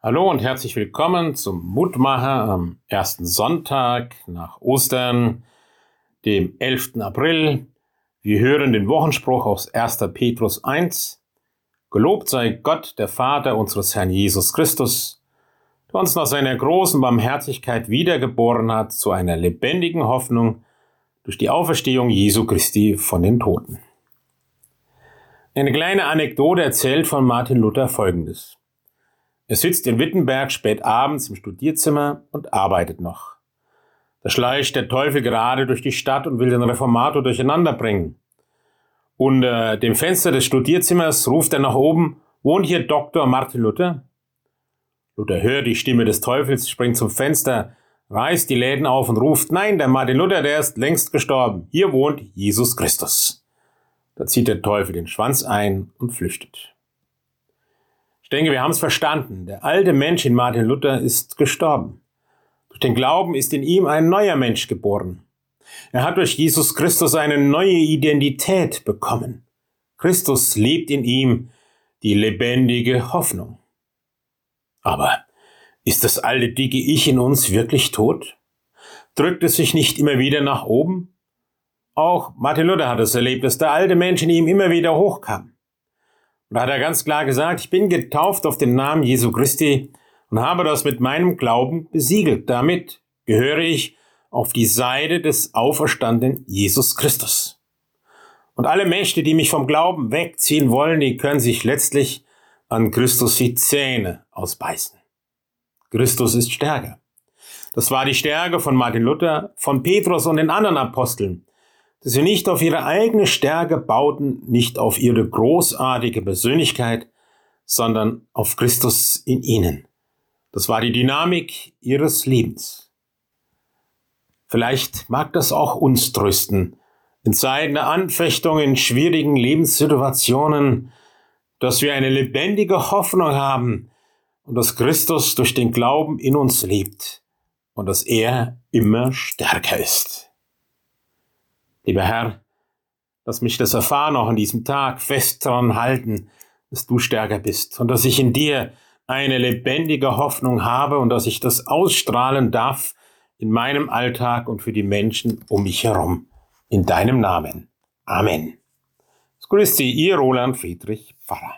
Hallo und herzlich willkommen zum Mutmacher am ersten Sonntag nach Ostern, dem 11. April. Wir hören den Wochenspruch aus 1. Petrus 1. Gelobt sei Gott, der Vater unseres Herrn Jesus Christus, der uns nach seiner großen Barmherzigkeit wiedergeboren hat zu einer lebendigen Hoffnung durch die Auferstehung Jesu Christi von den Toten. Eine kleine Anekdote erzählt von Martin Luther Folgendes. Er sitzt in Wittenberg spät abends im Studierzimmer und arbeitet noch. Da schleicht der Teufel gerade durch die Stadt und will den Reformator durcheinander bringen. Unter dem Fenster des Studierzimmers ruft er nach oben, wohnt hier Dr. Martin Luther? Luther hört die Stimme des Teufels, springt zum Fenster, reißt die Läden auf und ruft, nein, der Martin Luther, der ist längst gestorben. Hier wohnt Jesus Christus. Da zieht der Teufel den Schwanz ein und flüchtet. Ich denke, wir haben es verstanden. Der alte Mensch in Martin Luther ist gestorben. Durch den Glauben ist in ihm ein neuer Mensch geboren. Er hat durch Jesus Christus eine neue Identität bekommen. Christus lebt in ihm die lebendige Hoffnung. Aber ist das alte dicke Ich in uns wirklich tot? Drückt es sich nicht immer wieder nach oben? Auch Martin Luther hat es erlebt, dass der alte Mensch in ihm immer wieder hochkam. Da hat er ganz klar gesagt, ich bin getauft auf den Namen Jesu Christi und habe das mit meinem Glauben besiegelt. Damit gehöre ich auf die Seite des auferstandenen Jesus Christus. Und alle Mächte, die mich vom Glauben wegziehen wollen, die können sich letztlich an Christus die Zähne ausbeißen. Christus ist stärker. Das war die Stärke von Martin Luther, von Petrus und den anderen Aposteln dass sie nicht auf ihre eigene Stärke bauten, nicht auf ihre großartige Persönlichkeit, sondern auf Christus in ihnen. Das war die Dynamik ihres Lebens. Vielleicht mag das auch uns trösten, in Zeiten der Anfechtung, in schwierigen Lebenssituationen, dass wir eine lebendige Hoffnung haben und dass Christus durch den Glauben in uns lebt und dass er immer stärker ist. Lieber Herr, lass mich das erfahren auch an diesem Tag fest daran halten, dass du stärker bist und dass ich in dir eine lebendige Hoffnung habe und dass ich das ausstrahlen darf in meinem Alltag und für die Menschen um mich herum. In deinem Namen. Amen. Grüß Sie, Ihr Roland Friedrich Pfarrer.